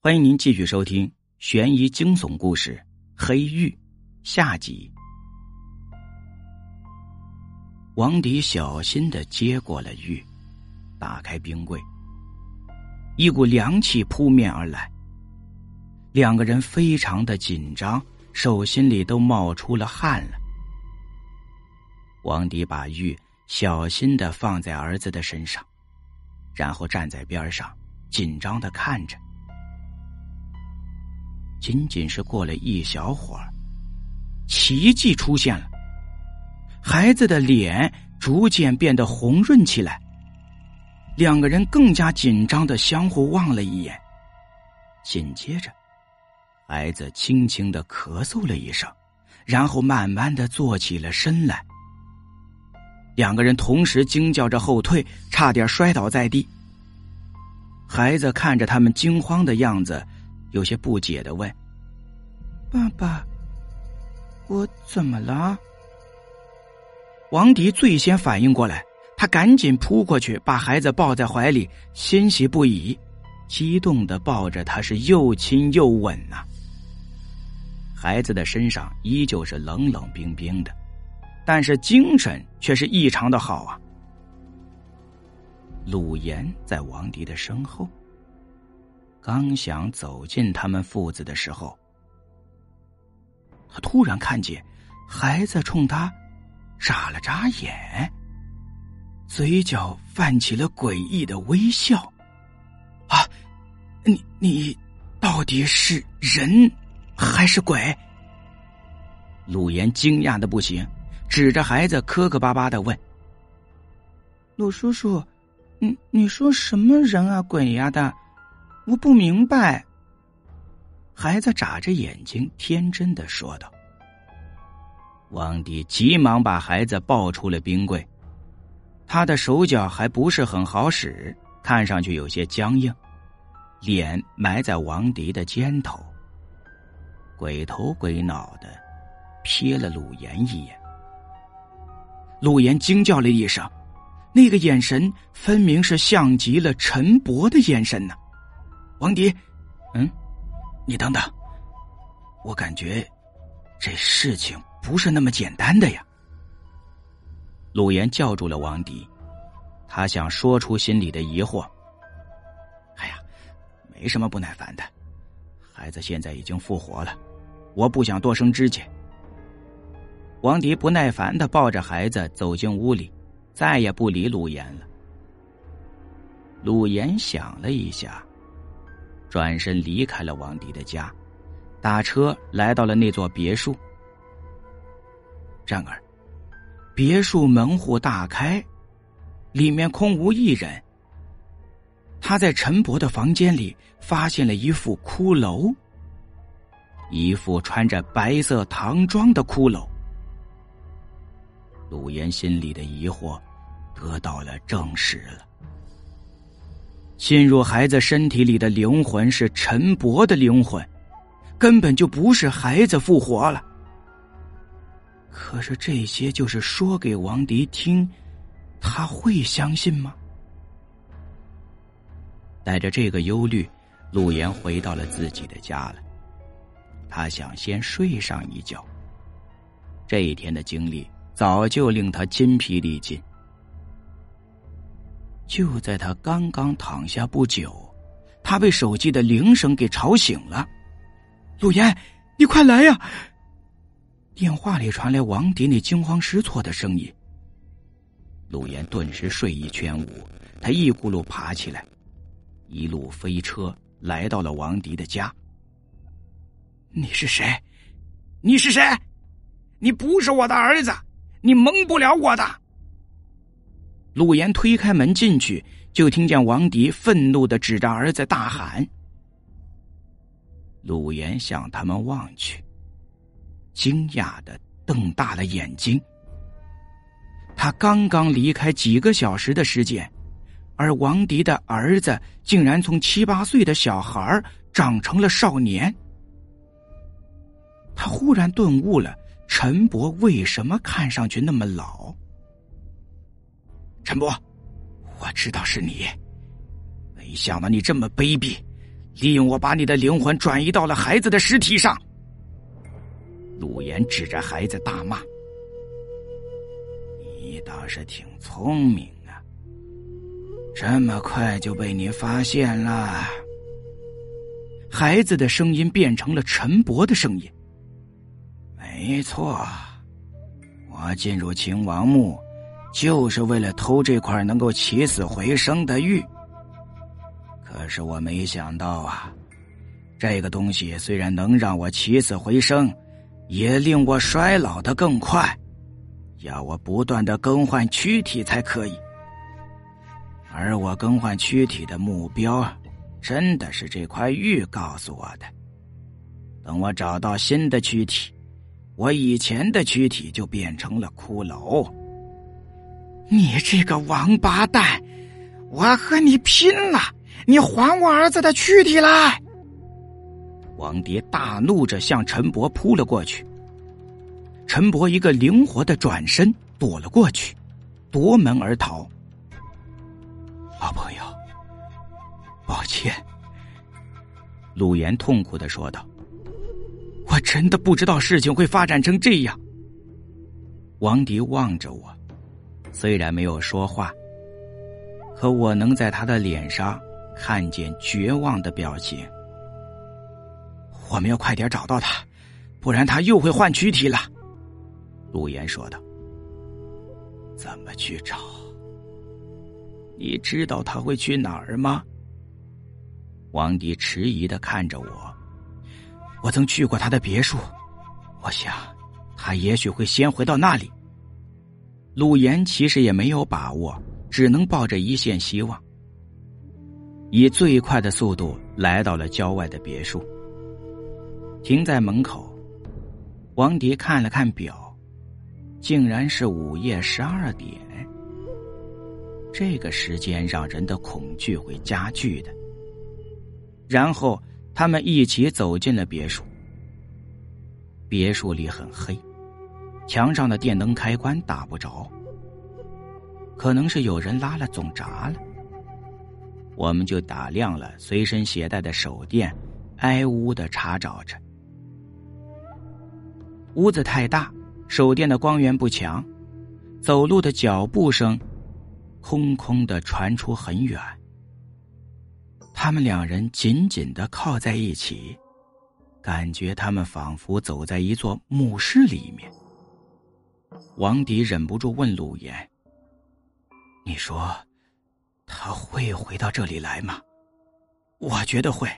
欢迎您继续收听悬疑惊悚故事《黑玉》下集。王迪小心的接过了玉，打开冰柜，一股凉气扑面而来。两个人非常的紧张，手心里都冒出了汗了。王迪把玉小心的放在儿子的身上，然后站在边上，紧张的看着。仅仅是过了一小会儿，奇迹出现了。孩子的脸逐渐变得红润起来，两个人更加紧张的相互望了一眼。紧接着，孩子轻轻的咳嗽了一声，然后慢慢的坐起了身来。两个人同时惊叫着后退，差点摔倒在地。孩子看着他们惊慌的样子。有些不解的问：“爸爸，我怎么了？”王迪最先反应过来，他赶紧扑过去，把孩子抱在怀里，欣喜不已，激动的抱着他是又亲又吻呐。孩子的身上依旧是冷冷冰冰的，但是精神却是异常的好啊。鲁岩在王迪的身后。刚想走近他们父子的时候，他突然看见孩子冲他眨了眨眼，嘴角泛起了诡异的微笑。啊，你你到底是人还是鬼？陆岩惊讶的不行，指着孩子磕磕巴巴的问：“鲁叔叔，你你说什么人啊鬼呀的？”我不明白。孩子眨着眼睛，天真的说道。王迪急忙把孩子抱出了冰柜，他的手脚还不是很好使，看上去有些僵硬，脸埋在王迪的肩头，鬼头鬼脑的瞥了鲁岩一眼。鲁岩惊叫了一声，那个眼神分明是像极了陈伯的眼神呢。王迪，嗯，你等等，我感觉这事情不是那么简单的呀。鲁岩叫住了王迪，他想说出心里的疑惑。哎呀，没什么不耐烦的，孩子现在已经复活了，我不想多生枝节。王迪不耐烦的抱着孩子走进屋里，再也不理鲁岩了。鲁岩想了一下。转身离开了王迪的家，打车来到了那座别墅。然而，别墅门户大开，里面空无一人。他在陈伯的房间里发现了一副骷髅，一副穿着白色唐装的骷髅。陆岩心里的疑惑得到了证实了。进入孩子身体里的灵魂是陈伯的灵魂，根本就不是孩子复活了。可是这些就是说给王迪听，他会相信吗？带着这个忧虑，陆岩回到了自己的家了。他想先睡上一觉。这一天的经历早就令他筋疲力尽。就在他刚刚躺下不久，他被手机的铃声给吵醒了。陆岩，你快来呀！电话里传来王迪那惊慌失措的声音。陆岩顿时睡意全无，他一咕噜爬起来，一路飞车来到了王迪的家。你是谁？你是谁？你不是我的儿子，你蒙不了我的。陆岩推开门进去，就听见王迪愤怒的指着儿子大喊。陆岩向他们望去，惊讶的瞪大了眼睛。他刚刚离开几个小时的时间，而王迪的儿子竟然从七八岁的小孩长成了少年。他忽然顿悟了，陈伯为什么看上去那么老。陈伯，我知道是你，没想到你这么卑鄙，利用我把你的灵魂转移到了孩子的尸体上。陆岩指着孩子大骂：“你倒是挺聪明啊，这么快就被你发现了。”孩子的声音变成了陈伯的声音。没错，我进入秦王墓，就是为了偷这块能够起死回生的玉。可是我没想到啊，这个东西虽然能让我起死回生，也令我衰老的更快，要我不断的更换躯体才可以。而我更换躯体的目标。真的是这块玉告诉我的。等我找到新的躯体，我以前的躯体就变成了骷髅。你这个王八蛋，我和你拼了！你还我儿子的躯体来！王蝶大怒着向陈伯扑了过去。陈伯一个灵活的转身躲了过去，夺门而逃。老朋友。抱歉，陆岩痛苦的说道：“我真的不知道事情会发展成这样。”王迪望着我，虽然没有说话，可我能在他的脸上看见绝望的表情。我们要快点找到他，不然他又会换躯体了。”陆岩说道。“怎么去找？你知道他会去哪儿吗？”王迪迟疑的看着我，我曾去过他的别墅，我想他也许会先回到那里。鲁岩其实也没有把握，只能抱着一线希望，以最快的速度来到了郊外的别墅，停在门口。王迪看了看表，竟然是午夜十二点。这个时间让人的恐惧会加剧的。然后他们一起走进了别墅。别墅里很黑，墙上的电灯开关打不着，可能是有人拉了总闸了。我们就打亮了随身携带的手电，挨屋的查找着。屋子太大，手电的光源不强，走路的脚步声，空空的传出很远。他们两人紧紧的靠在一起，感觉他们仿佛走在一座墓室里面。王迪忍不住问陆岩：“你说，他会回到这里来吗？”“我觉得会，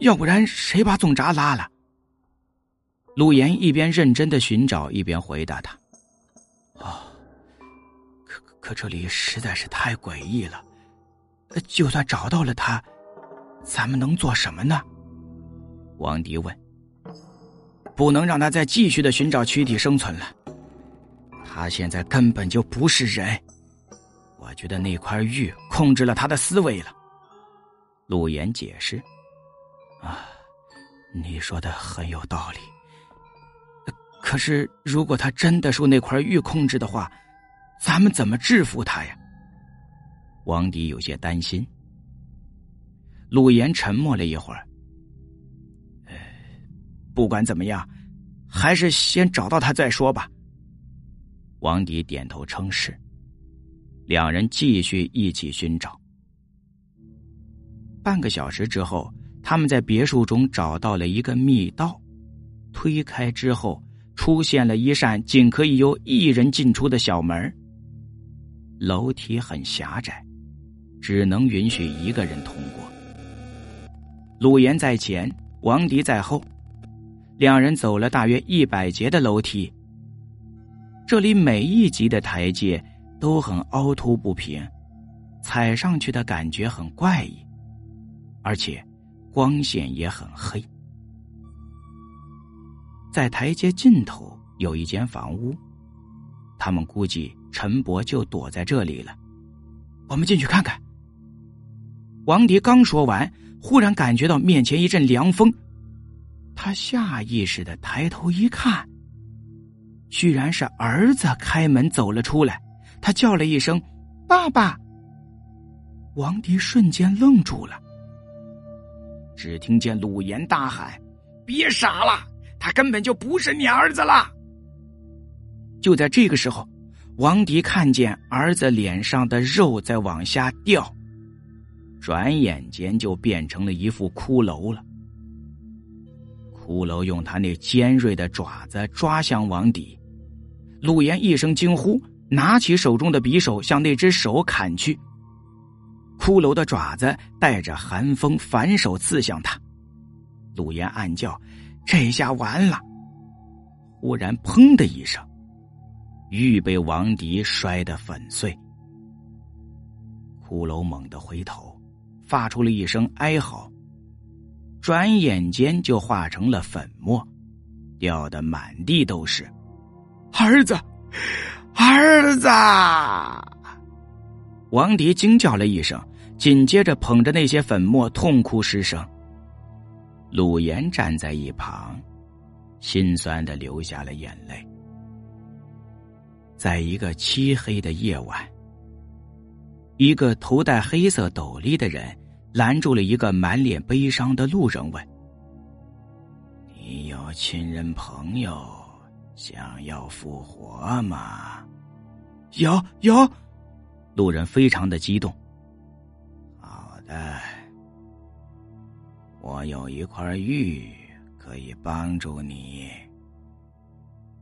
要不然谁把总闸拉了？”陆岩一边认真的寻找，一边回答他：“哦，可可这里实在是太诡异了。”就算找到了他，咱们能做什么呢？王迪问。不能让他再继续的寻找躯体生存了。他现在根本就不是人。我觉得那块玉控制了他的思维了。陆岩解释。啊，你说的很有道理。可是，如果他真的受那块玉控制的话，咱们怎么制服他呀？王迪有些担心。陆岩沉默了一会儿，不管怎么样，还是先找到他再说吧。王迪点头称是，两人继续一起寻找。半个小时之后，他们在别墅中找到了一个密道，推开之后，出现了一扇仅可以由一人进出的小门。楼梯很狭窄。只能允许一个人通过。鲁岩在前，王迪在后，两人走了大约一百节的楼梯。这里每一级的台阶都很凹凸不平，踩上去的感觉很怪异，而且光线也很黑。在台阶尽头有一间房屋，他们估计陈伯就躲在这里了。我们进去看看。王迪刚说完，忽然感觉到面前一阵凉风，他下意识的抬头一看，居然是儿子开门走了出来。他叫了一声“爸爸”，王迪瞬间愣住了。只听见鲁岩大喊：“别傻了，他根本就不是你儿子了！”就在这个时候，王迪看见儿子脸上的肉在往下掉，转眼间就变成了一副骷髅了。骷髅用他那尖锐的爪子抓向王迪，陆岩一声惊呼，拿起手中的匕首向那只手砍去。骷髅的爪子带着寒风反手刺向他，陆岩暗叫：“这下完了！”忽然，砰的一声，玉被王迪摔得粉碎。骷髅猛地回头，发出了一声哀嚎。转眼间就化成了粉末，掉的满地都是。儿子，儿子！王迪惊叫了一声，紧接着捧着那些粉末痛哭失声。鲁岩站在一旁，心酸的流下了眼泪。在一个漆黑的夜晚，一个头戴黑色斗笠的人。拦住了一个满脸悲伤的路人，问：“你有亲人朋友想要复活吗？”“有有。”路人非常的激动。“好的，我有一块玉可以帮助你。”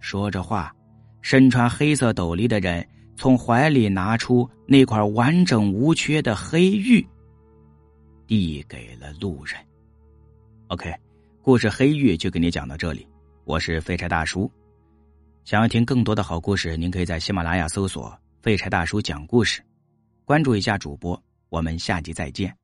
说着话，身穿黑色斗笠的人从怀里拿出那块完整无缺的黑玉。递给了路人。OK，故事《黑玉》就给你讲到这里。我是废柴大叔，想要听更多的好故事，您可以在喜马拉雅搜索“废柴大叔讲故事”，关注一下主播。我们下集再见。